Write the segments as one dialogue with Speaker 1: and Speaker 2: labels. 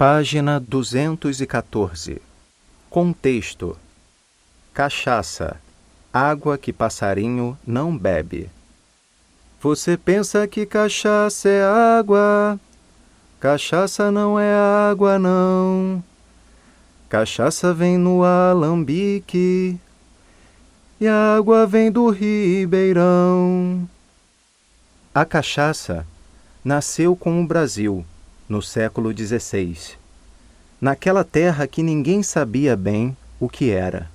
Speaker 1: Página 214. Contexto: Cachaça, água que passarinho não bebe. Você pensa que cachaça é água? Cachaça não é água, não. Cachaça vem no alambique e a água vem do ribeirão. A cachaça nasceu com o Brasil no século XVI, naquela terra que ninguém sabia bem o que era.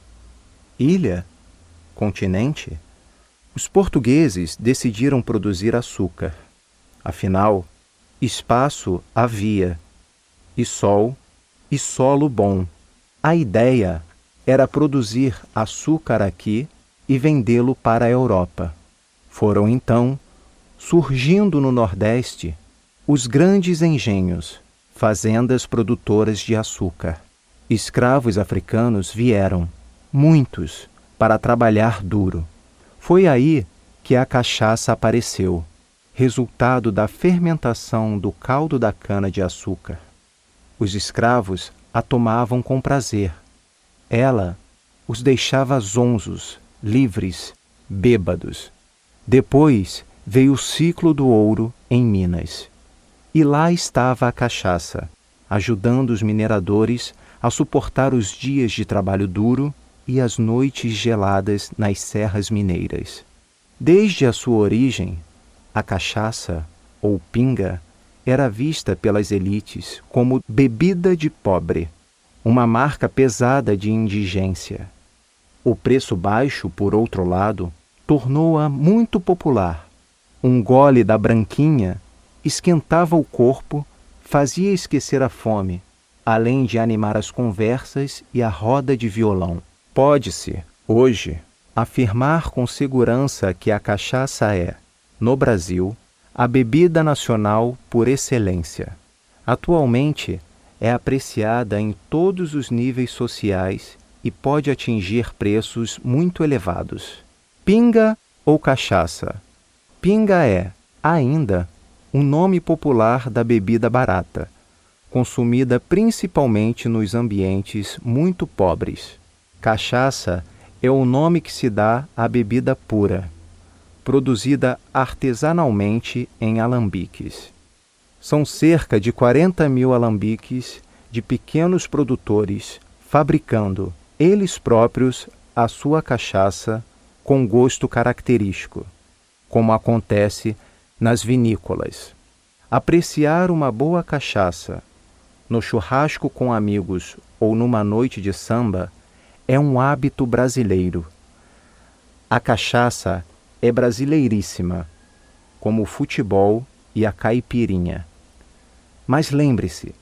Speaker 1: Ilha? Continente? Os portugueses decidiram produzir açúcar. Afinal, espaço havia, e sol e solo bom. A ideia era produzir açúcar aqui e vendê-lo para a Europa. Foram então surgindo no Nordeste os grandes engenhos, fazendas produtoras de açúcar. Escravos africanos vieram, muitos, para trabalhar duro. Foi aí que a cachaça apareceu, resultado da fermentação do caldo da cana-de-açúcar. Os escravos a tomavam com prazer. Ela os deixava zonzos, livres, bêbados. Depois veio o ciclo do ouro em Minas. E lá estava a cachaça, ajudando os mineradores a suportar os dias de trabalho duro e as noites geladas nas serras mineiras. Desde a sua origem, a cachaça, ou pinga, era vista pelas elites como bebida de pobre, uma marca pesada de indigência. O preço baixo, por outro lado, tornou-a muito popular um gole da branquinha esquentava o corpo, fazia esquecer a fome, além de animar as conversas e a roda de violão. Pode-se, hoje, afirmar com segurança que a cachaça é, no Brasil, a bebida nacional por excelência. Atualmente, é apreciada em todos os níveis sociais e pode atingir preços muito elevados. Pinga ou cachaça? Pinga é, ainda, um nome popular da bebida barata, consumida principalmente nos ambientes muito pobres. Cachaça é o nome que se dá à bebida pura, produzida artesanalmente em alambiques. São cerca de 40 mil alambiques de pequenos produtores fabricando, eles próprios, a sua cachaça com gosto característico como acontece nas vinícolas. Apreciar uma boa cachaça no churrasco com amigos ou numa noite de samba é um hábito brasileiro. A cachaça é brasileiríssima, como o futebol e a caipirinha. Mas lembre-se,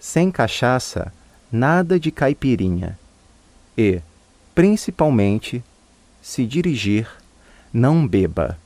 Speaker 1: sem cachaça, nada de caipirinha. E, principalmente, se dirigir, não beba.